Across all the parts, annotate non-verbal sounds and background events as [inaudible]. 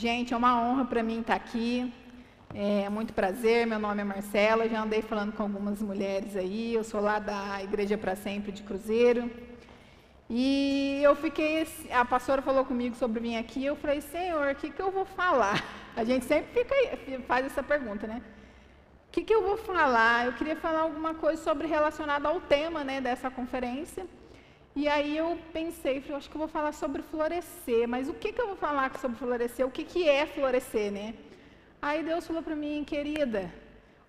Gente, é uma honra para mim estar aqui. É muito prazer, meu nome é Marcela, já andei falando com algumas mulheres aí, eu sou lá da Igreja para Sempre de Cruzeiro. E eu fiquei, a pastora falou comigo sobre vir aqui, eu falei, Senhor, o que, que eu vou falar? [laughs] A gente sempre fica, faz essa pergunta, né? O que, que eu vou falar? Eu queria falar alguma coisa sobre relacionado ao tema né, dessa conferência. E aí eu pensei, falei, acho que eu vou falar sobre florescer, mas o que, que eu vou falar sobre florescer? O que, que é florescer, né? Aí Deus falou para mim, querida,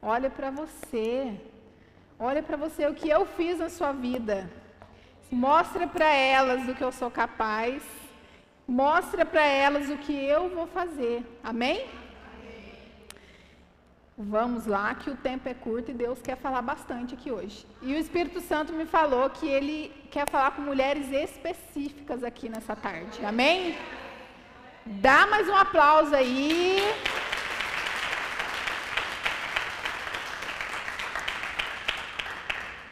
olha para você, olha para você o que eu fiz na sua vida, mostra para elas do que eu sou capaz, mostra para elas o que eu vou fazer, amém? Vamos lá, que o tempo é curto e Deus quer falar bastante aqui hoje. E o Espírito Santo me falou que ele quer falar com mulheres específicas aqui nessa tarde. Amém? Dá mais um aplauso aí.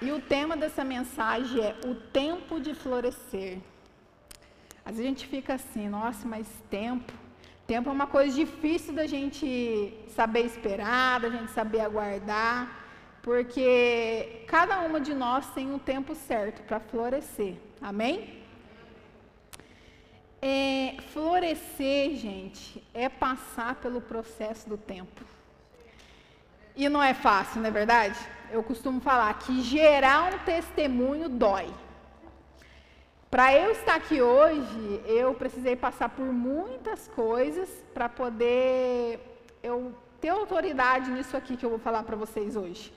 E o tema dessa mensagem é o tempo de florescer. Às vezes a gente fica assim, nossa, mas tempo. Tempo é uma coisa difícil da gente saber esperar, da gente saber aguardar, porque cada uma de nós tem um tempo certo para florescer. Amém? É, florescer, gente, é passar pelo processo do tempo. E não é fácil, não é verdade? Eu costumo falar que gerar um testemunho dói. Para eu estar aqui hoje, eu precisei passar por muitas coisas para poder eu ter autoridade nisso aqui que eu vou falar para vocês hoje.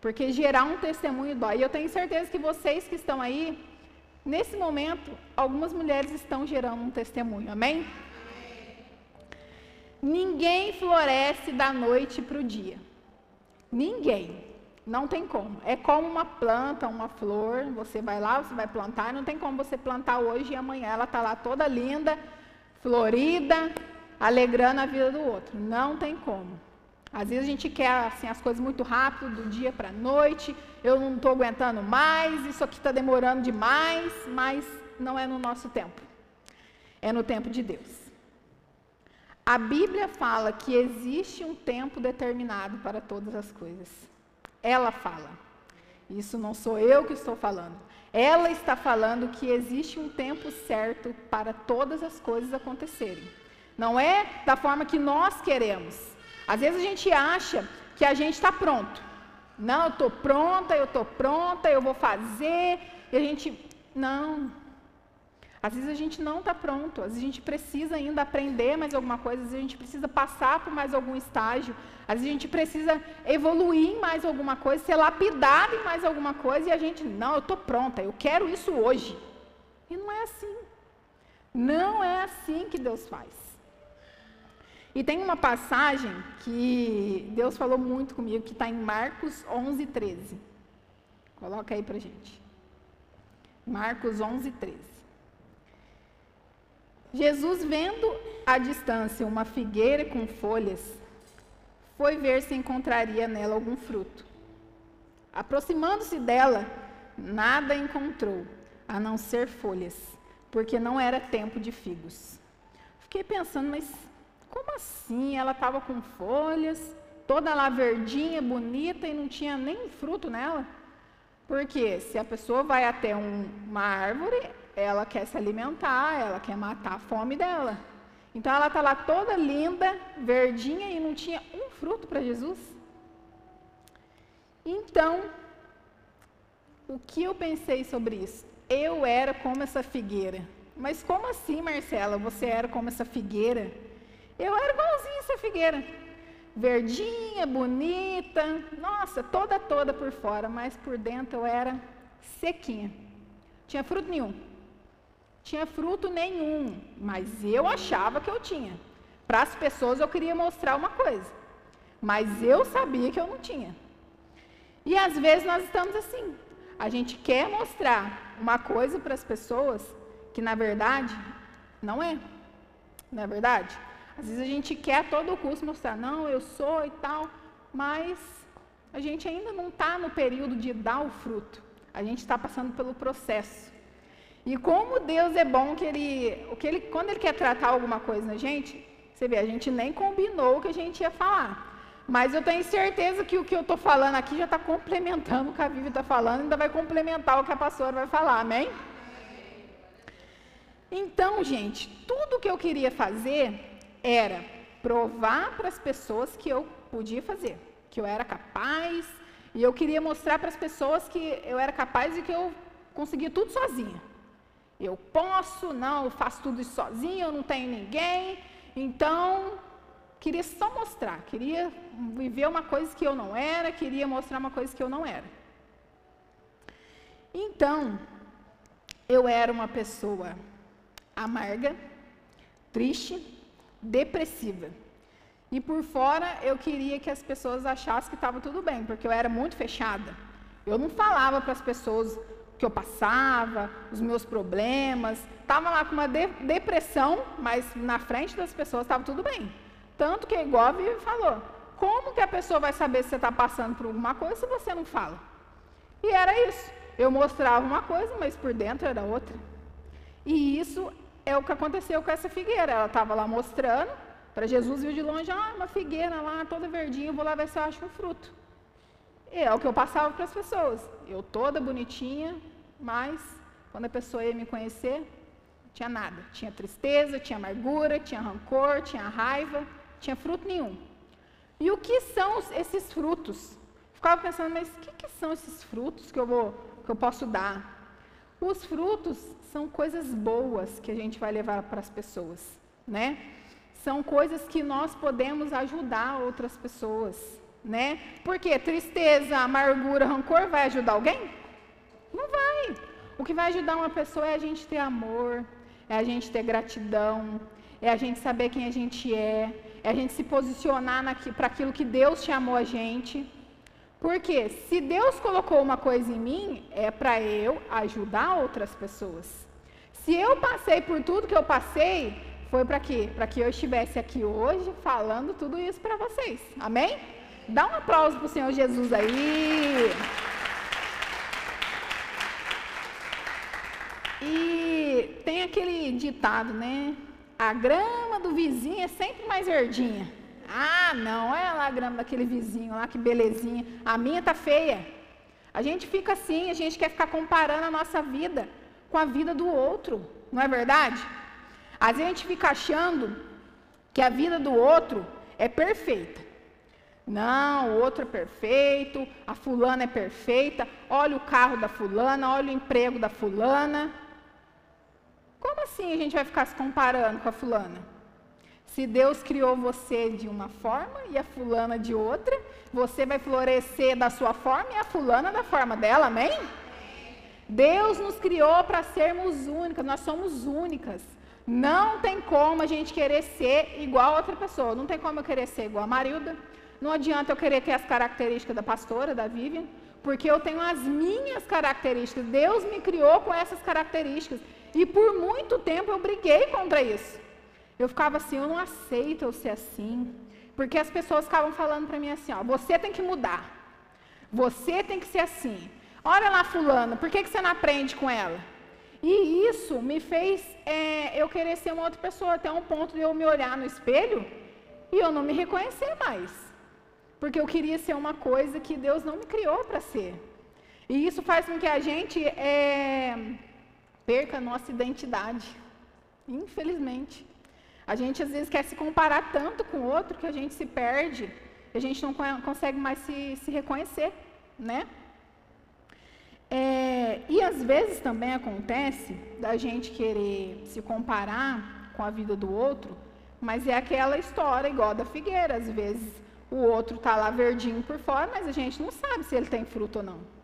Porque gerar um testemunho dói. E eu tenho certeza que vocês que estão aí, nesse momento, algumas mulheres estão gerando um testemunho. Amém? Ninguém floresce da noite para o dia. Ninguém. Não tem como. É como uma planta, uma flor. Você vai lá, você vai plantar. Não tem como você plantar hoje e amanhã ela está lá toda linda, florida, alegrando a vida do outro. Não tem como. Às vezes a gente quer assim, as coisas muito rápido, do dia para a noite. Eu não estou aguentando mais, isso aqui está demorando demais, mas não é no nosso tempo. É no tempo de Deus. A Bíblia fala que existe um tempo determinado para todas as coisas. Ela fala. Isso não sou eu que estou falando. Ela está falando que existe um tempo certo para todas as coisas acontecerem. Não é da forma que nós queremos. Às vezes a gente acha que a gente está pronto. Não, eu estou pronta, eu estou pronta, eu vou fazer. E a gente, não, às vezes a gente não está pronto, às vezes a gente precisa ainda aprender mais alguma coisa, às vezes a gente precisa passar por mais algum estágio, às vezes a gente precisa evoluir em mais alguma coisa, ser lapidado em mais alguma coisa, e a gente, não, eu estou pronta, eu quero isso hoje. E não é assim. Não é assim que Deus faz. E tem uma passagem que Deus falou muito comigo, que está em Marcos 11, 13. Coloca aí para gente. Marcos 11, 13. Jesus, vendo à distância uma figueira com folhas, foi ver se encontraria nela algum fruto. Aproximando-se dela, nada encontrou, a não ser folhas, porque não era tempo de figos. Fiquei pensando, mas como assim? Ela estava com folhas, toda lá verdinha, bonita e não tinha nem fruto nela? Porque se a pessoa vai até um, uma árvore, ela quer se alimentar, ela quer matar a fome dela. Então ela está lá toda linda, verdinha e não tinha um fruto para Jesus. Então, o que eu pensei sobre isso? Eu era como essa figueira. Mas como assim, Marcela? Você era como essa figueira? Eu era igualzinha essa figueira. Verdinha, bonita, nossa, toda toda por fora, mas por dentro eu era sequinha. Tinha fruto nenhum tinha fruto nenhum, mas eu achava que eu tinha. Para as pessoas eu queria mostrar uma coisa, mas eu sabia que eu não tinha. E às vezes nós estamos assim. A gente quer mostrar uma coisa para as pessoas que na verdade não é. Não é verdade? Às vezes a gente quer a todo custo mostrar, não, eu sou e tal, mas a gente ainda não está no período de dar o fruto. A gente está passando pelo processo. E como Deus é bom que ele, o que ele, quando ele quer tratar alguma coisa na gente, Você vê, a gente nem combinou o que a gente ia falar. Mas eu tenho certeza que o que eu estou falando aqui já está complementando o que a Vivi está falando, ainda vai complementar o que a pastora vai falar, amém? Então, gente, tudo que eu queria fazer era provar para as pessoas que eu podia fazer, que eu era capaz, e eu queria mostrar para as pessoas que eu era capaz e que eu conseguia tudo sozinha. Eu posso, não, eu faço tudo isso sozinha, eu não tenho ninguém. Então, queria só mostrar, queria viver uma coisa que eu não era, queria mostrar uma coisa que eu não era. Então, eu era uma pessoa amarga, triste, depressiva. E por fora eu queria que as pessoas achassem que estava tudo bem, porque eu era muito fechada. Eu não falava para as pessoas que eu passava, os meus problemas. Estava lá com uma de depressão, mas na frente das pessoas estava tudo bem. Tanto que, igual a falou, como que a pessoa vai saber se você está passando por alguma coisa se você não fala? E era isso. Eu mostrava uma coisa, mas por dentro era outra. E isso é o que aconteceu com essa figueira. Ela estava lá mostrando, para Jesus viu de longe, ah, uma figueira lá, toda verdinha, vou lá ver se eu acho um fruto. E é o que eu passava para as pessoas. Eu toda bonitinha, mas quando a pessoa ia me conhecer, tinha nada. Tinha tristeza, tinha amargura, tinha rancor, tinha raiva, tinha fruto nenhum. E o que são esses frutos? Ficava pensando, mas o que, que são esses frutos que eu, vou, que eu posso dar? Os frutos são coisas boas que a gente vai levar para as pessoas, né? são coisas que nós podemos ajudar outras pessoas, né? Porque tristeza, amargura, rancor vai ajudar alguém? Não vai. O que vai ajudar uma pessoa é a gente ter amor, é a gente ter gratidão, é a gente saber quem a gente é, é a gente se posicionar para aquilo que Deus chamou a gente. Porque se Deus colocou uma coisa em mim, é para eu ajudar outras pessoas. Se eu passei por tudo que eu passei, foi para quê? Para que eu estivesse aqui hoje falando tudo isso para vocês. Amém? Dá um aplauso para o Senhor Jesus aí. E tem aquele ditado, né? A grama do vizinho é sempre mais verdinha. Ah, não, olha lá a grama daquele vizinho lá, que belezinha. A minha tá feia. A gente fica assim, a gente quer ficar comparando a nossa vida com a vida do outro. Não é verdade? Às vezes a gente fica achando que a vida do outro é perfeita. Não, o outro é perfeito, a fulana é perfeita, olha o carro da fulana, olha o emprego da fulana. Como assim a gente vai ficar se comparando com a fulana? Se Deus criou você de uma forma e a fulana de outra, você vai florescer da sua forma e a fulana da forma dela, amém? Deus nos criou para sermos únicas, nós somos únicas. Não tem como a gente querer ser igual a outra pessoa. Não tem como eu querer ser igual a Marilda. Não adianta eu querer ter as características da pastora, da Vivian, porque eu tenho as minhas características. Deus me criou com essas características. E por muito tempo eu briguei contra isso. Eu ficava assim, eu não aceito eu ser assim. Porque as pessoas ficavam falando para mim assim, ó, você tem que mudar. Você tem que ser assim. Olha lá fulana, por que, que você não aprende com ela? E isso me fez é, eu querer ser uma outra pessoa, até um ponto de eu me olhar no espelho e eu não me reconhecer mais. Porque eu queria ser uma coisa que Deus não me criou para ser. E isso faz com que a gente é, perca a nossa identidade. Infelizmente. A gente às vezes quer se comparar tanto com o outro que a gente se perde, a gente não consegue mais se, se reconhecer, né? É, e às vezes também acontece da gente querer se comparar com a vida do outro, mas é aquela história igual da figueira. Às vezes o outro está lá verdinho por fora, mas a gente não sabe se ele tem fruto ou não.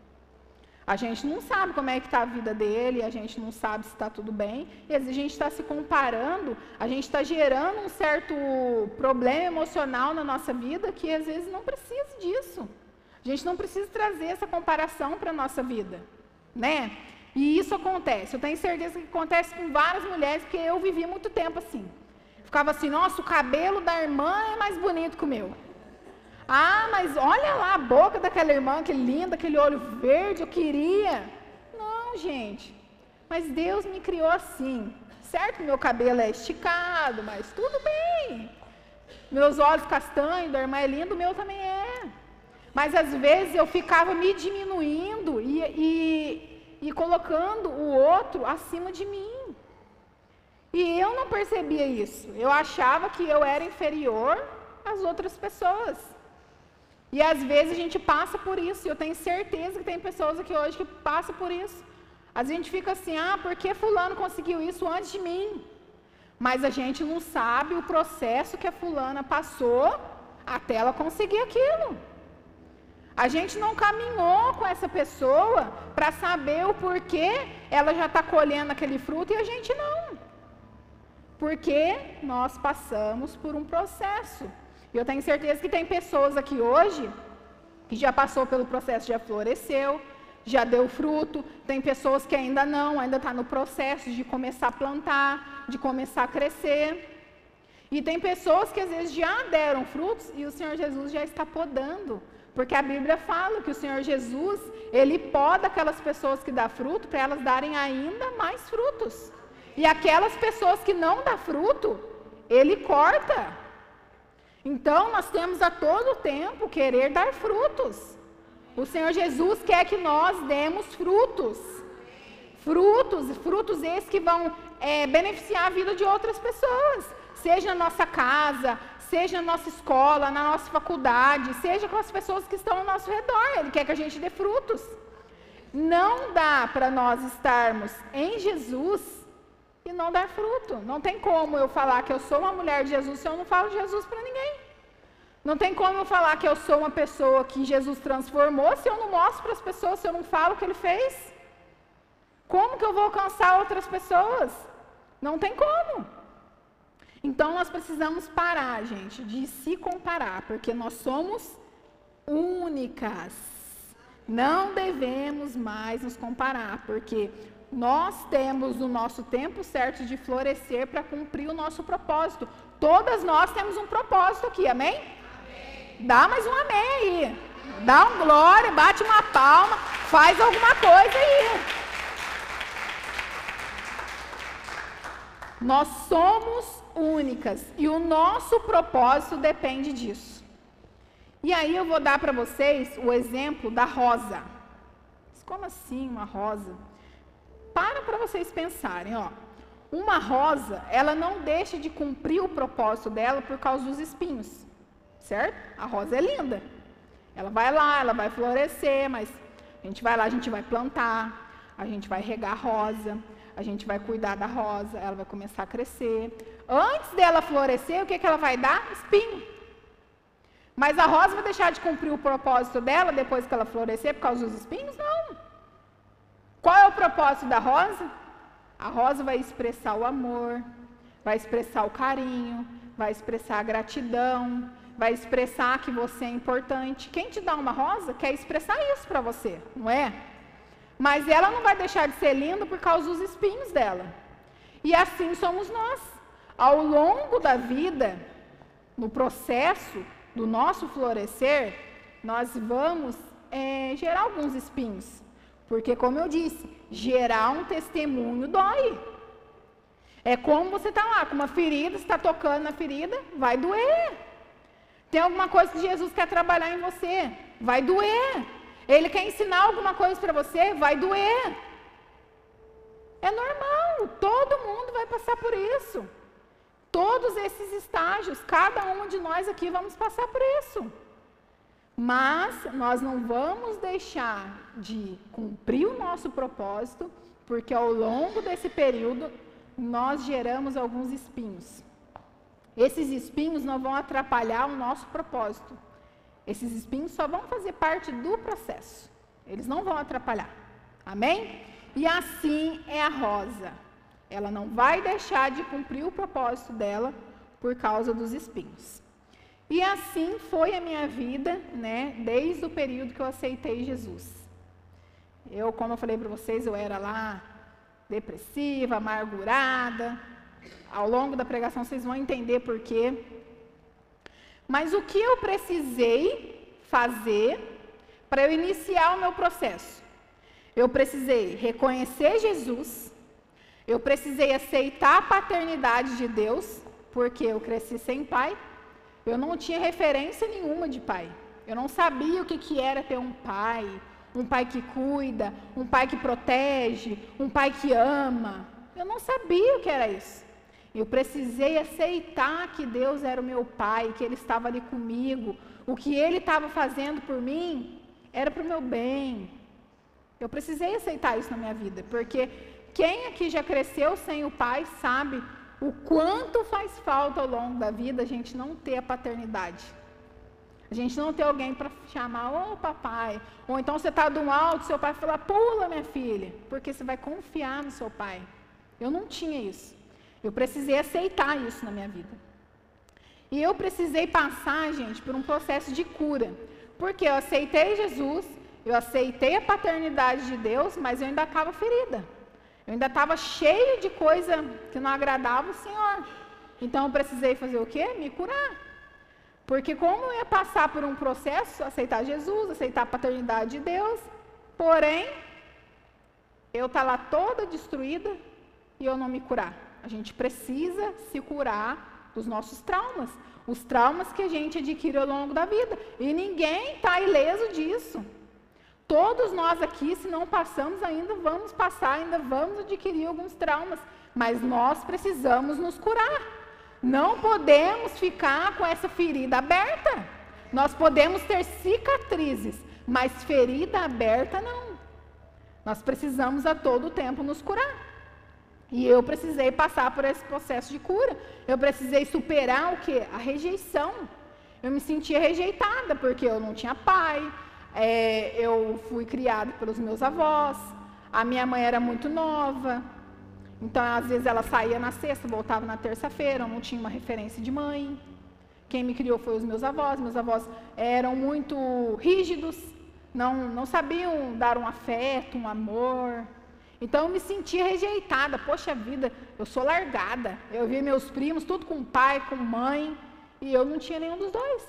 A gente não sabe como é que está a vida dele, a gente não sabe se está tudo bem. E a gente está se comparando, a gente está gerando um certo problema emocional na nossa vida que às vezes não precisa disso. A gente não precisa trazer essa comparação para a nossa vida, né? E isso acontece. Eu tenho certeza que acontece com várias mulheres, porque eu vivi muito tempo assim. Ficava assim, nossa, o cabelo da irmã é mais bonito que o meu. Ah, mas olha lá a boca daquela irmã, que linda, aquele olho verde, eu queria. Não, gente. Mas Deus me criou assim. Certo, meu cabelo é esticado, mas tudo bem. Meus olhos castanhos, da irmã é lindo, o meu também é. Mas às vezes eu ficava me diminuindo e, e, e colocando o outro acima de mim. E eu não percebia isso. Eu achava que eu era inferior às outras pessoas. E às vezes a gente passa por isso. Eu tenho certeza que tem pessoas aqui hoje que passam por isso. Às vezes a gente fica assim, ah, por que fulano conseguiu isso antes de mim? Mas a gente não sabe o processo que a fulana passou até ela conseguir aquilo. A gente não caminhou com essa pessoa para saber o porquê ela já está colhendo aquele fruto e a gente não. Porque nós passamos por um processo. E eu tenho certeza que tem pessoas aqui hoje que já passou pelo processo, já floresceu, já deu fruto. Tem pessoas que ainda não, ainda está no processo de começar a plantar, de começar a crescer. E tem pessoas que às vezes já deram frutos e o Senhor Jesus já está podando. Porque a Bíblia fala que o Senhor Jesus, ele poda aquelas pessoas que dão fruto para elas darem ainda mais frutos. E aquelas pessoas que não dão fruto, ele corta. Então, nós temos a todo tempo querer dar frutos. O Senhor Jesus quer que nós demos frutos. Frutos, frutos esses que vão é, beneficiar a vida de outras pessoas. Seja na nossa casa, seja na nossa escola, na nossa faculdade, seja com as pessoas que estão ao nosso redor. Ele quer que a gente dê frutos. Não dá para nós estarmos em Jesus e não dar fruto. Não tem como eu falar que eu sou uma mulher de Jesus se eu não falo de Jesus para ninguém. Não tem como eu falar que eu sou uma pessoa que Jesus transformou se eu não mostro para as pessoas, se eu não falo o que ele fez. Como que eu vou alcançar outras pessoas? Não tem como. Então nós precisamos parar, gente, de se comparar, porque nós somos únicas. Não devemos mais nos comparar, porque nós temos o nosso tempo certo de florescer para cumprir o nosso propósito. Todas nós temos um propósito aqui, amém? amém? Dá mais um amém aí. Dá um glória, bate uma palma, faz alguma coisa aí. Nós somos únicas e o nosso propósito depende disso. E aí eu vou dar para vocês o exemplo da rosa. Como assim uma rosa? Para para vocês pensarem, ó. Uma rosa, ela não deixa de cumprir o propósito dela por causa dos espinhos, certo? A rosa é linda. Ela vai lá, ela vai florescer, mas a gente vai lá, a gente vai plantar, a gente vai regar a rosa, a gente vai cuidar da rosa, ela vai começar a crescer. Antes dela florescer, o que, que ela vai dar? Espinho. Mas a rosa vai deixar de cumprir o propósito dela depois que ela florescer por causa dos espinhos? Não. Qual é o propósito da rosa? A rosa vai expressar o amor, vai expressar o carinho, vai expressar a gratidão, vai expressar que você é importante. Quem te dá uma rosa quer expressar isso para você, não é? Mas ela não vai deixar de ser linda por causa dos espinhos dela. E assim somos nós. Ao longo da vida, no processo do nosso florescer, nós vamos é, gerar alguns espinhos. Porque, como eu disse, gerar um testemunho dói. É como você está lá com uma ferida, está tocando na ferida, vai doer. Tem alguma coisa que Jesus quer trabalhar em você, vai doer. Ele quer ensinar alguma coisa para você, vai doer. É normal, todo mundo vai passar por isso. Todos esses estágios, cada um de nós aqui vamos passar por isso. Mas nós não vamos deixar de cumprir o nosso propósito, porque ao longo desse período nós geramos alguns espinhos. Esses espinhos não vão atrapalhar o nosso propósito. Esses espinhos só vão fazer parte do processo. Eles não vão atrapalhar. Amém? E assim é a rosa. Ela não vai deixar de cumprir o propósito dela por causa dos espinhos. E assim foi a minha vida, né, desde o período que eu aceitei Jesus. Eu, como eu falei para vocês, eu era lá depressiva, amargurada. Ao longo da pregação vocês vão entender por quê. Mas o que eu precisei fazer para eu iniciar o meu processo? Eu precisei reconhecer Jesus, eu precisei aceitar a paternidade de Deus, porque eu cresci sem pai, Eu não tinha referência nenhuma de pai. Eu não sabia o que, que era ter um pai, um pai que cuida, um pai que protege, um pai que ama. Eu não sabia o que era isso. Eu precisei aceitar que Deus era o meu pai, que Ele estava ali comigo. O que Ele estava fazendo por mim era para o meu bem. Eu precisei aceitar isso na minha vida, porque quem aqui já cresceu sem o pai sabe o quanto faz falta ao longo da vida a gente não ter a paternidade. A gente não ter alguém para chamar, ô oh, papai. Ou então você está de um alto, seu pai fala, pula minha filha, porque você vai confiar no seu pai. Eu não tinha isso. Eu precisei aceitar isso na minha vida. E eu precisei passar, gente, por um processo de cura. Porque eu aceitei Jesus, eu aceitei a paternidade de Deus, mas eu ainda estava ferida. Eu ainda estava cheio de coisa que não agradava o Senhor. Então eu precisei fazer o quê? Me curar. Porque como eu ia passar por um processo, aceitar Jesus, aceitar a paternidade de Deus, porém, eu estar tá lá toda destruída e eu não me curar. A gente precisa se curar dos nossos traumas, os traumas que a gente adquire ao longo da vida. E ninguém está ileso disso. Todos nós aqui, se não passamos ainda, vamos passar, ainda vamos adquirir alguns traumas, mas nós precisamos nos curar. Não podemos ficar com essa ferida aberta. Nós podemos ter cicatrizes, mas ferida aberta não. Nós precisamos a todo tempo nos curar. E eu precisei passar por esse processo de cura. Eu precisei superar o que? A rejeição. Eu me sentia rejeitada porque eu não tinha pai, é, eu fui criada pelos meus avós, a minha mãe era muito nova, então às vezes ela saía na sexta, voltava na terça-feira, eu não tinha uma referência de mãe. Quem me criou foi os meus avós, meus avós eram muito rígidos, não, não sabiam dar um afeto, um amor. Então eu me sentia rejeitada, poxa vida, eu sou largada. Eu via meus primos, tudo com pai, com mãe, e eu não tinha nenhum dos dois.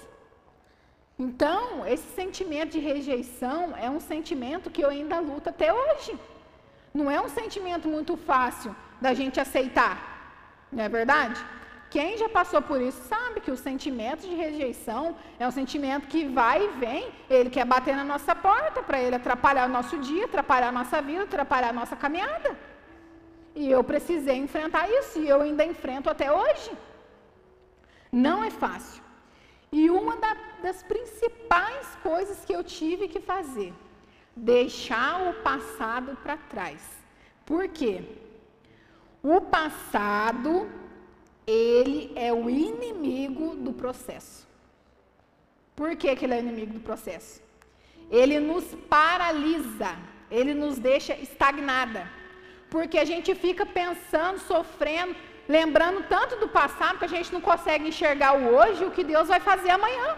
Então, esse sentimento de rejeição é um sentimento que eu ainda luto até hoje. Não é um sentimento muito fácil da gente aceitar, não é verdade? Quem já passou por isso sabe que o sentimento de rejeição é um sentimento que vai e vem, ele quer bater na nossa porta para ele atrapalhar o nosso dia, atrapalhar a nossa vida, atrapalhar a nossa caminhada. E eu precisei enfrentar isso e eu ainda enfrento até hoje. Não é fácil. E uma da, das principais coisas que eu tive que fazer, deixar o passado para trás. Por quê? O passado, ele é o inimigo do processo. Por que, que ele é inimigo do processo? Ele nos paralisa, ele nos deixa estagnada. Porque a gente fica pensando, sofrendo, lembrando tanto do passado que a gente não consegue enxergar o hoje o que Deus vai fazer amanhã.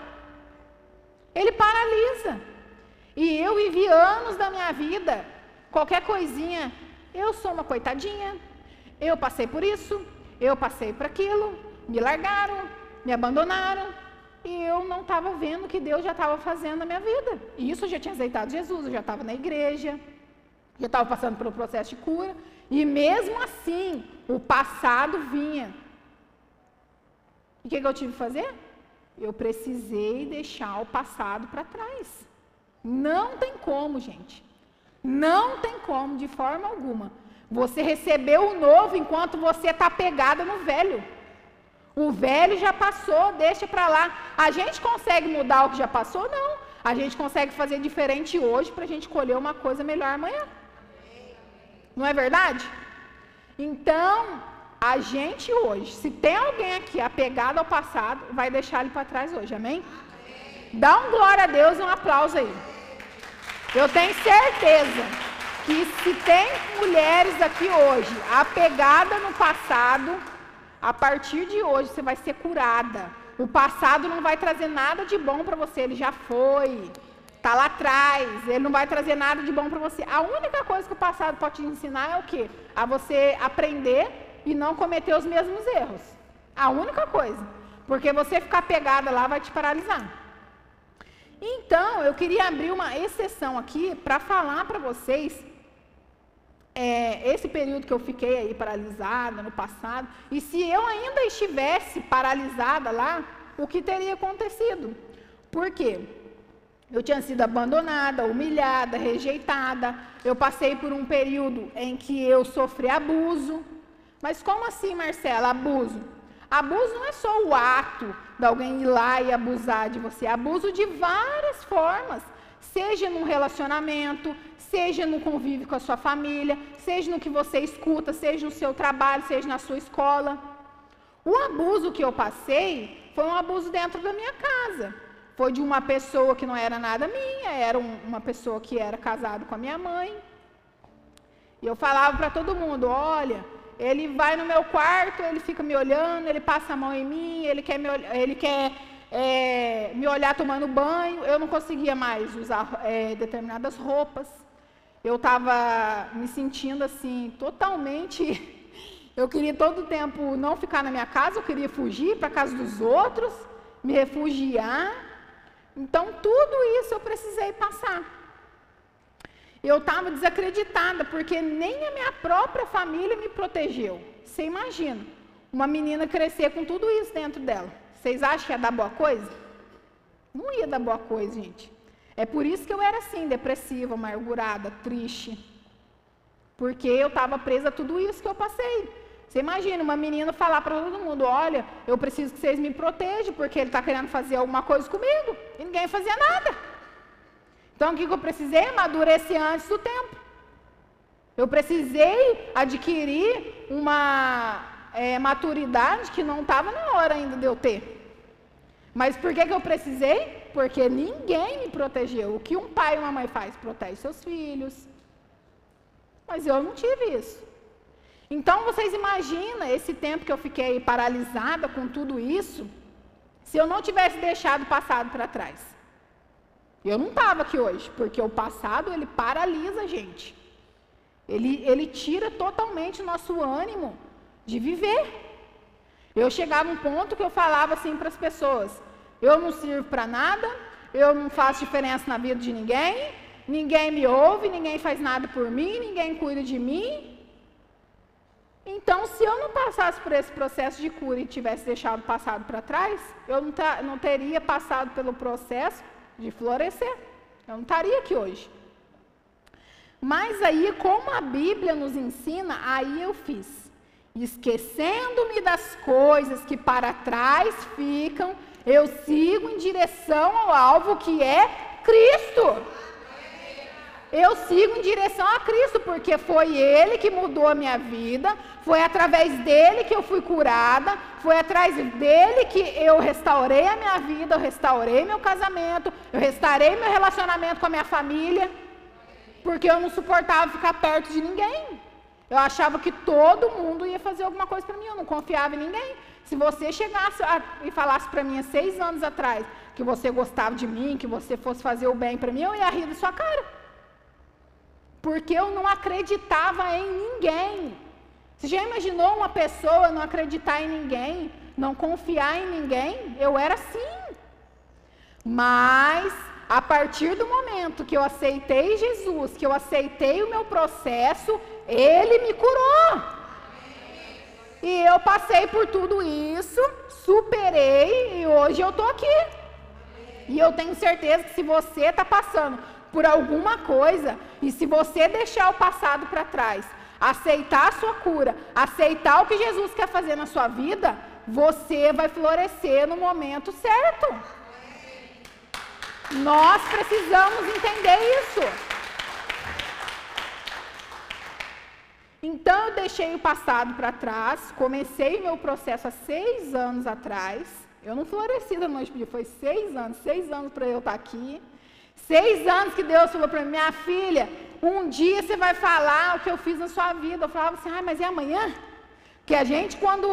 Ele paralisa. E eu vivi anos da minha vida, qualquer coisinha, eu sou uma coitadinha, eu passei por isso, eu passei por aquilo, me largaram, me abandonaram, e eu não estava vendo que Deus já estava fazendo na minha vida. E isso eu já tinha aceitado Jesus, eu já estava na igreja, já estava passando pelo processo de cura, e mesmo assim, o passado vinha. E o que, que eu tive que fazer? Eu precisei deixar o passado para trás. Não tem como, gente. Não tem como, de forma alguma. Você recebeu o novo enquanto você está pegada no velho. O velho já passou, deixa para lá. A gente consegue mudar o que já passou? Não. A gente consegue fazer diferente hoje para a gente colher uma coisa melhor amanhã. Não é verdade? Então, a gente hoje, se tem alguém aqui apegado ao passado, vai deixar ele para trás hoje, amém? Dá um glória a Deus e um aplauso aí. Eu tenho certeza que se tem mulheres aqui hoje apegada no passado, a partir de hoje você vai ser curada. O passado não vai trazer nada de bom para você, ele já foi. Está lá atrás, ele não vai trazer nada de bom para você. A única coisa que o passado pode te ensinar é o quê? A você aprender e não cometer os mesmos erros. A única coisa. Porque você ficar pegada lá vai te paralisar. Então, eu queria abrir uma exceção aqui para falar para vocês é, esse período que eu fiquei aí paralisada no passado, e se eu ainda estivesse paralisada lá, o que teria acontecido. Por quê? Eu tinha sido abandonada, humilhada, rejeitada. Eu passei por um período em que eu sofri abuso. Mas como assim, Marcela, abuso? Abuso não é só o ato de alguém ir lá e abusar de você. Abuso de várias formas. Seja num relacionamento, seja no convívio com a sua família, seja no que você escuta, seja no seu trabalho, seja na sua escola. O abuso que eu passei foi um abuso dentro da minha casa. Foi de uma pessoa que não era nada minha, era um, uma pessoa que era casado com a minha mãe. E eu falava para todo mundo: olha, ele vai no meu quarto, ele fica me olhando, ele passa a mão em mim, ele quer me, ele quer, é, me olhar tomando banho. Eu não conseguia mais usar é, determinadas roupas. Eu estava me sentindo assim, totalmente. [laughs] Eu queria todo o tempo não ficar na minha casa, eu queria fugir para a casa dos outros, me refugiar. Então, tudo isso eu precisei passar. Eu estava desacreditada, porque nem a minha própria família me protegeu. Você imagina, uma menina crescer com tudo isso dentro dela. Vocês acham que ia dar boa coisa? Não ia dar boa coisa, gente. É por isso que eu era assim, depressiva, amargurada, triste. Porque eu estava presa a tudo isso que eu passei. Você imagina uma menina falar para todo mundo: olha, eu preciso que vocês me protejam, porque ele está querendo fazer alguma coisa comigo. E ninguém fazia nada. Então, o que eu precisei? Amadurecer antes do tempo. Eu precisei adquirir uma é, maturidade que não estava na hora ainda de eu ter. Mas por que, que eu precisei? Porque ninguém me protegeu. O que um pai e uma mãe faz? Protege seus filhos. Mas eu não tive isso. Então vocês imaginam esse tempo que eu fiquei paralisada com tudo isso, se eu não tivesse deixado o passado para trás. Eu não estava aqui hoje, porque o passado ele paralisa a gente. Ele, ele tira totalmente o nosso ânimo de viver. Eu chegava um ponto que eu falava assim para as pessoas: eu não sirvo para nada, eu não faço diferença na vida de ninguém, ninguém me ouve, ninguém faz nada por mim, ninguém cuida de mim, então, se eu não passasse por esse processo de cura e tivesse deixado o passado para trás, eu não, não, teria passado pelo processo de florescer. Eu não estaria aqui hoje. Mas aí, como a Bíblia nos ensina, aí eu fiz. Esquecendo-me das coisas que para trás ficam, eu sigo em direção ao alvo que é Cristo eu sigo em direção a Cristo, porque foi Ele que mudou a minha vida, foi através dele que eu fui curada, foi atrás dele que eu restaurei a minha vida, eu restaurei meu casamento, eu restaurei meu relacionamento com a minha família, porque eu não suportava ficar perto de ninguém. Eu achava que todo mundo ia fazer alguma coisa para mim, eu não confiava em ninguém. Se você chegasse a, e falasse para mim há seis anos atrás que você gostava de mim, que você fosse fazer o bem para mim, eu ia rir da sua cara porque eu não acreditava em ninguém. Você já imaginou uma pessoa não acreditar em ninguém, não confiar em ninguém? Eu era assim. Mas a partir do momento que eu aceitei Jesus, que eu aceitei o meu processo, ele me curou. E eu passei por tudo isso, superei e hoje eu estou aqui. E eu tenho certeza que se você está passando por alguma coisa, e se você deixar o passado para trás, aceitar a sua cura, aceitar o que Jesus quer fazer na sua vida, você vai florescer no momento certo. Nós precisamos entender isso. Então eu deixei o passado para trás, comecei meu processo há seis anos atrás. Eu não floresci da noite para dia, foi seis anos, seis anos para eu estar aqui. Seis anos que Deus falou para mim, minha filha, um dia você vai falar o que eu fiz na sua vida. Eu falava assim, ah, mas é amanhã? Que a gente, quando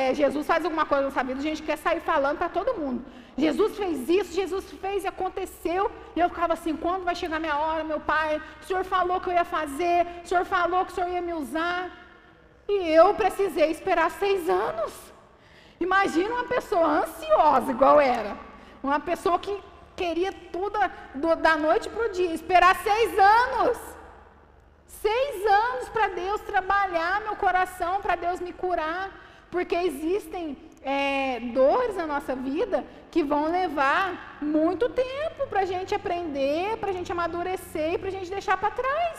é, Jesus faz alguma coisa na nossa vida, a gente quer sair falando para todo mundo. Jesus fez isso, Jesus fez e aconteceu. E eu ficava assim, quando vai chegar minha hora, meu pai? O Senhor falou que eu ia fazer, o Senhor falou que o Senhor ia me usar. E eu precisei esperar seis anos. Imagina uma pessoa ansiosa igual era. Uma pessoa que queria tudo do, da noite para o dia, esperar seis anos. Seis anos para Deus trabalhar meu coração, para Deus me curar, porque existem é, dores na nossa vida que vão levar muito tempo para a gente aprender, para a gente amadurecer e para a gente deixar para trás.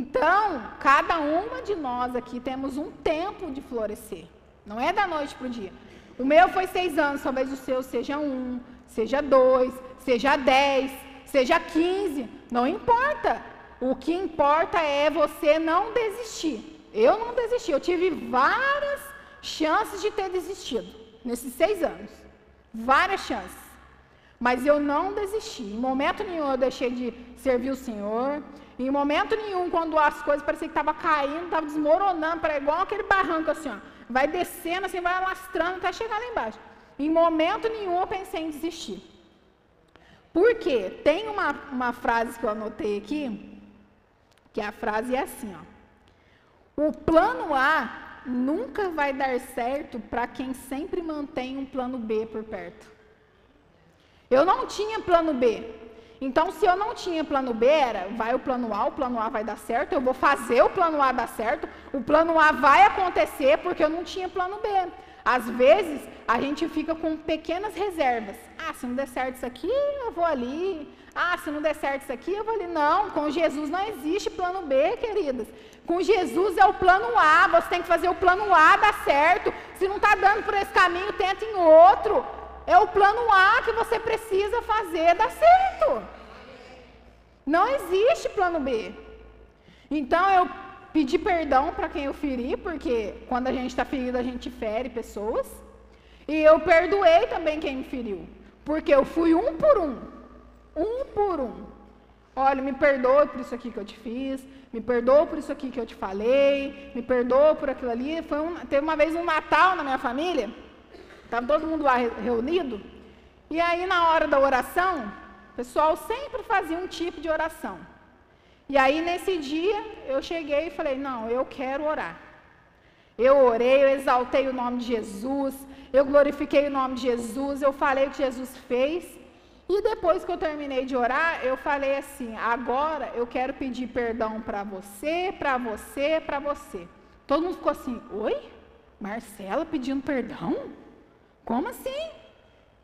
Então, cada uma de nós aqui temos um tempo de florescer. Não é da noite para o dia. O meu foi seis anos, talvez o seu seja um, seja dois, seja dez, seja quinze. Não importa. O que importa é você não desistir. Eu não desisti. Eu tive várias chances de ter desistido nesses seis anos. Várias chances. Mas eu não desisti. Em momento nenhum eu deixei de servir o Senhor. Em momento nenhum, quando as coisas pareciam que estavam caindo, estavam desmoronando, para igual aquele barranco assim, ó. Vai descendo assim, vai alastrando até chegar lá embaixo. Em momento nenhum eu pensei em desistir. Por quê? Tem uma, uma frase que eu anotei aqui, que a frase é assim, ó. O plano A nunca vai dar certo para quem sempre mantém um plano B por perto. Eu não tinha plano B. Então, se eu não tinha plano B, era vai o plano A, o plano A vai dar certo, eu vou fazer o plano A dar certo, o plano A vai acontecer porque eu não tinha plano B. Às vezes, a gente fica com pequenas reservas. Ah, se não der certo isso aqui, eu vou ali. Ah, se não der certo isso aqui, eu vou ali. Não, com Jesus não existe plano B, queridas. Com Jesus é o plano A. Você tem que fazer o plano A dar certo. Se não está dando por esse caminho, tenta em outro. É o plano A que você precisa fazer dar certo. Não existe plano B. Então eu pedi perdão para quem eu feri, porque quando a gente está ferido, a gente fere pessoas. E eu perdoei também quem me feriu. Porque eu fui um por um. Um por um. Olha, me perdoa por isso aqui que eu te fiz, me perdoa por isso aqui que eu te falei, me perdoa por aquilo ali. Foi um, teve uma vez um Natal na minha família, estava todo mundo lá reunido, e aí na hora da oração, o pessoal sempre fazia um tipo de oração. E aí nesse dia eu cheguei e falei: Não, eu quero orar. Eu orei, eu exaltei o nome de Jesus, eu glorifiquei o nome de Jesus, eu falei o que Jesus fez. E depois que eu terminei de orar, eu falei assim: agora eu quero pedir perdão para você, para você, para você. Todo mundo ficou assim: oi? Marcela pedindo perdão? Como assim?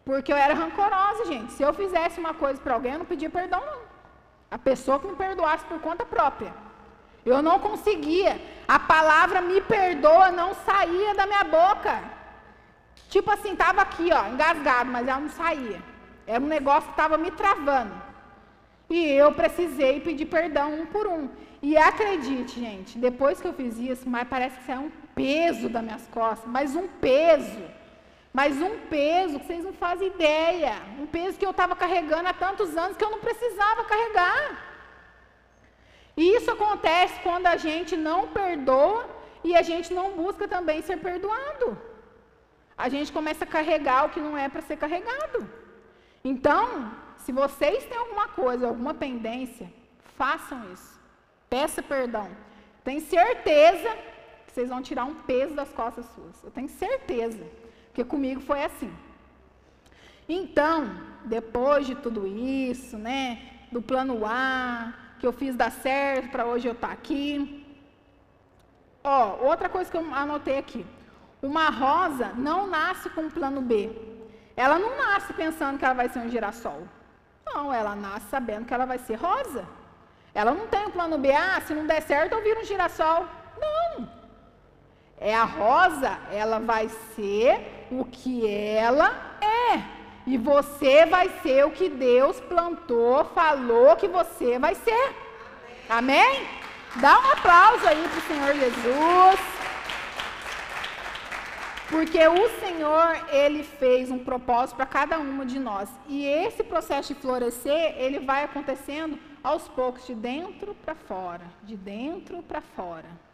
Porque eu era rancorosa, gente. Se eu fizesse uma coisa para alguém, eu não pedia perdão, não. A pessoa que me perdoasse por conta própria. Eu não conseguia. A palavra me perdoa não saía da minha boca. Tipo assim, estava aqui, ó, engasgado, mas ela não saía. Era um negócio que estava me travando. E eu precisei pedir perdão um por um. E acredite, gente, depois que eu fiz isso, mas parece que saiu um peso das minhas costas, mas um peso. Mas um peso que vocês não fazem ideia. Um peso que eu estava carregando há tantos anos que eu não precisava carregar. E isso acontece quando a gente não perdoa e a gente não busca também ser perdoado. A gente começa a carregar o que não é para ser carregado. Então, se vocês têm alguma coisa, alguma pendência, façam isso. Peça perdão. Tenho certeza que vocês vão tirar um peso das costas suas. Eu tenho certeza. Porque comigo foi assim. Então, depois de tudo isso, né, do plano A, que eu fiz dar certo para hoje eu estar tá aqui. Ó, outra coisa que eu anotei aqui. Uma rosa não nasce com um plano B. Ela não nasce pensando que ela vai ser um girassol. Não, ela nasce sabendo que ela vai ser rosa. Ela não tem um plano B, ah, se não der certo eu viro um girassol. É a rosa, ela vai ser o que ela é. E você vai ser o que Deus plantou, falou que você vai ser. Amém? Dá um aplauso aí para o Senhor Jesus. Porque o Senhor, ele fez um propósito para cada uma de nós. E esse processo de florescer, ele vai acontecendo aos poucos, de dentro para fora, de dentro para fora.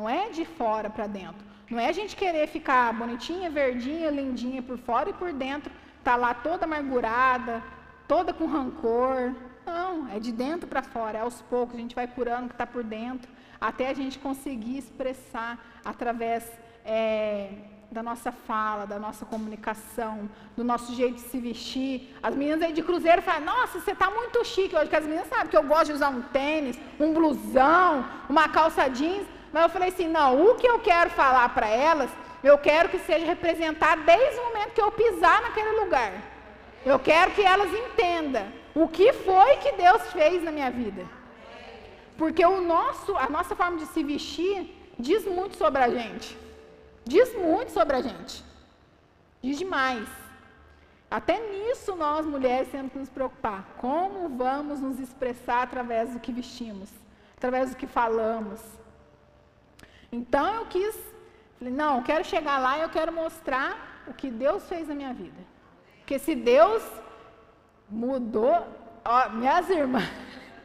Não é de fora para dentro. Não é a gente querer ficar bonitinha, verdinha, lindinha por fora e por dentro tá lá toda amargurada, toda com rancor. Não, é de dentro para fora, é aos poucos, a gente vai curando o que está por dentro, até a gente conseguir expressar através é, da nossa fala, da nossa comunicação, do nosso jeito de se vestir. As meninas aí de cruzeiro falam, nossa, você está muito chique hoje, que as meninas sabem que eu gosto de usar um tênis, um blusão, uma calça jeans. Mas eu falei assim, não, o que eu quero falar para elas Eu quero que seja representado desde o momento que eu pisar naquele lugar. Eu quero que elas entendam o que foi que Deus fez na minha vida. Porque o nosso, a nossa forma de se vestir diz muito sobre a gente. Diz muito sobre a gente. Diz demais. Até nisso nós, mulheres, temos que nos preocupar. Como vamos nos expressar através do que vestimos, através do que falamos. Então eu quis, falei, não, eu quero chegar lá e eu quero mostrar o que Deus fez na minha vida. Porque se Deus mudou, ó, minhas irmãs,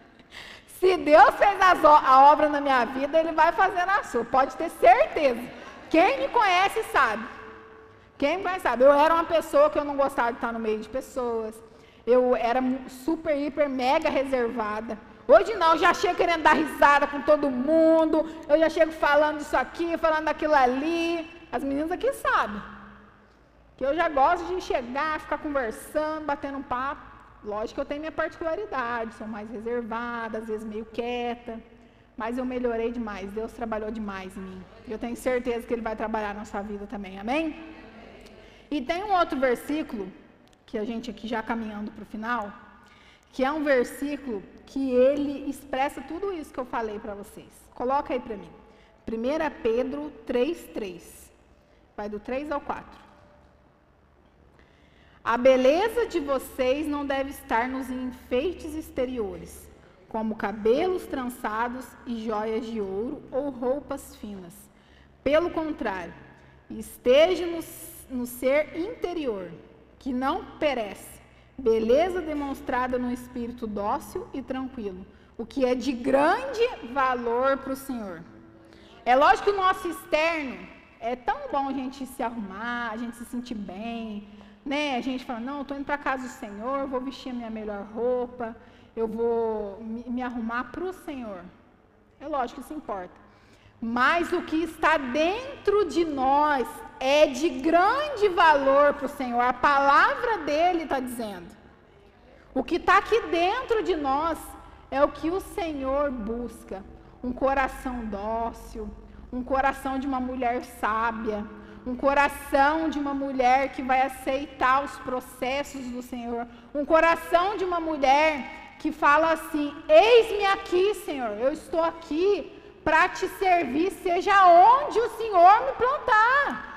[laughs] se Deus fez a obra na minha vida, Ele vai fazer na sua, pode ter certeza. Quem me conhece sabe. Quem vai saber? Eu era uma pessoa que eu não gostava de estar no meio de pessoas. Eu era super, hiper, mega reservada. Hoje não, eu já chego querendo dar risada com todo mundo. Eu já chego falando isso aqui, falando daquilo ali. As meninas aqui sabem. Que eu já gosto de chegar, ficar conversando, batendo um papo. Lógico que eu tenho minha particularidade, sou mais reservada, às vezes meio quieta. Mas eu melhorei demais, Deus trabalhou demais em mim. Eu tenho certeza que Ele vai trabalhar na sua vida também, amém? E tem um outro versículo, que a gente aqui já caminhando para o final, que é um versículo que ele expressa tudo isso que eu falei para vocês. Coloca aí para mim. 1 Pedro 3,3. Vai do 3 ao 4. A beleza de vocês não deve estar nos enfeites exteriores, como cabelos trançados e joias de ouro ou roupas finas. Pelo contrário, esteja nos no ser interior, que não perece, beleza demonstrada no espírito dócil e tranquilo, o que é de grande valor para o Senhor. É lógico que o nosso externo é tão bom a gente se arrumar, a gente se sentir bem, né? A gente fala, não, estou indo para casa do Senhor, vou vestir a minha melhor roupa, eu vou me, me arrumar para o Senhor. É lógico que isso importa. Mas o que está dentro de nós é de grande valor para o Senhor. A palavra dele está dizendo. O que está aqui dentro de nós é o que o Senhor busca: um coração dócil, um coração de uma mulher sábia, um coração de uma mulher que vai aceitar os processos do Senhor, um coração de uma mulher que fala assim: Eis-me aqui, Senhor, eu estou aqui para te servir, seja onde o Senhor me plantar.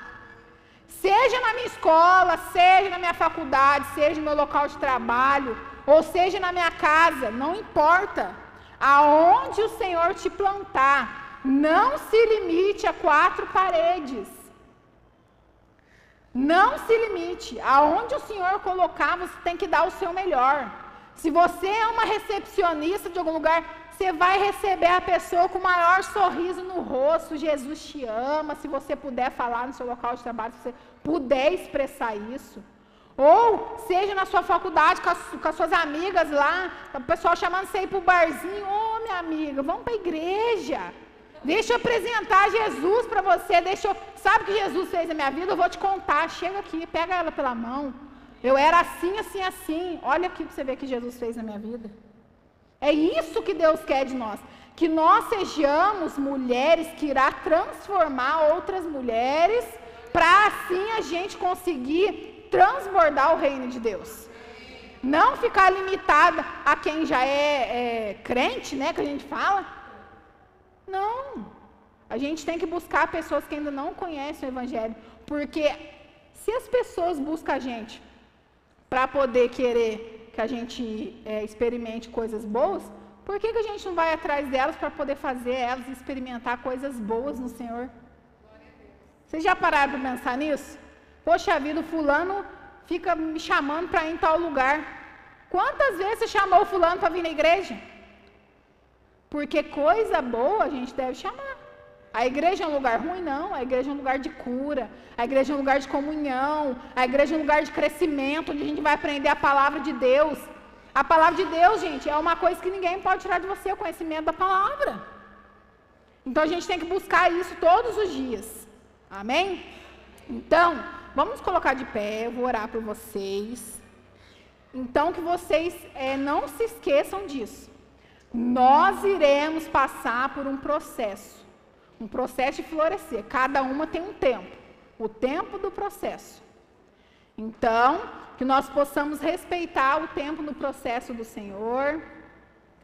Seja na minha escola, seja na minha faculdade, seja no meu local de trabalho, ou seja na minha casa, não importa. Aonde o Senhor te plantar, não se limite a quatro paredes. Não se limite. Aonde o Senhor colocar, você tem que dar o seu melhor. Se você é uma recepcionista de algum lugar, você vai receber a pessoa com o maior sorriso no rosto. Jesus te ama. Se você puder falar no seu local de trabalho, se você puder expressar isso. Ou seja na sua faculdade com as, com as suas amigas lá, o pessoal chamando você para o barzinho. Ô oh, minha amiga, vamos para a igreja. Deixa eu apresentar Jesus para você. Deixa eu... Sabe o que Jesus fez na minha vida? Eu vou te contar. Chega aqui, pega ela pela mão. Eu era assim, assim, assim. Olha aqui para você ver que Jesus fez na minha vida. É isso que Deus quer de nós. Que nós sejamos mulheres que irá transformar outras mulheres, para assim a gente conseguir transbordar o reino de Deus. Não ficar limitada a quem já é, é crente, né? Que a gente fala. Não. A gente tem que buscar pessoas que ainda não conhecem o Evangelho. Porque se as pessoas buscam a gente para poder querer que a gente é, experimente coisas boas, por que, que a gente não vai atrás delas para poder fazer elas experimentar coisas boas no Senhor? Vocês já pararam para pensar nisso? Poxa vida, o fulano fica me chamando para ir em tal lugar. Quantas vezes você chamou o fulano para vir na igreja? Porque coisa boa a gente deve chamar. A igreja é um lugar ruim? Não. A igreja é um lugar de cura. A igreja é um lugar de comunhão. A igreja é um lugar de crescimento, onde a gente vai aprender a palavra de Deus. A palavra de Deus, gente, é uma coisa que ninguém pode tirar de você, o conhecimento da palavra. Então a gente tem que buscar isso todos os dias. Amém? Então, vamos colocar de pé, eu vou orar por vocês. Então, que vocês é, não se esqueçam disso. Nós iremos passar por um processo um processo de florescer. Cada uma tem um tempo. o tempo do processo. Então, que nós possamos respeitar o tempo no processo do Senhor.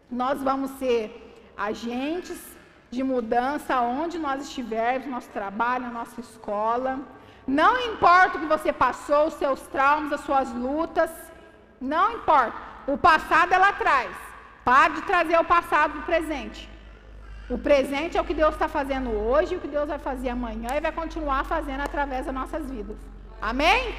Nós vamos ser agentes de mudança onde nós estivermos, nosso trabalho, nossa escola. Não importa o que você passou, os seus traumas, as suas lutas, não importa. O passado ela traz. Pare de trazer o passado para o presente. O presente é o que Deus está fazendo hoje, o que Deus vai fazer amanhã e vai continuar fazendo através das nossas vidas. Amém?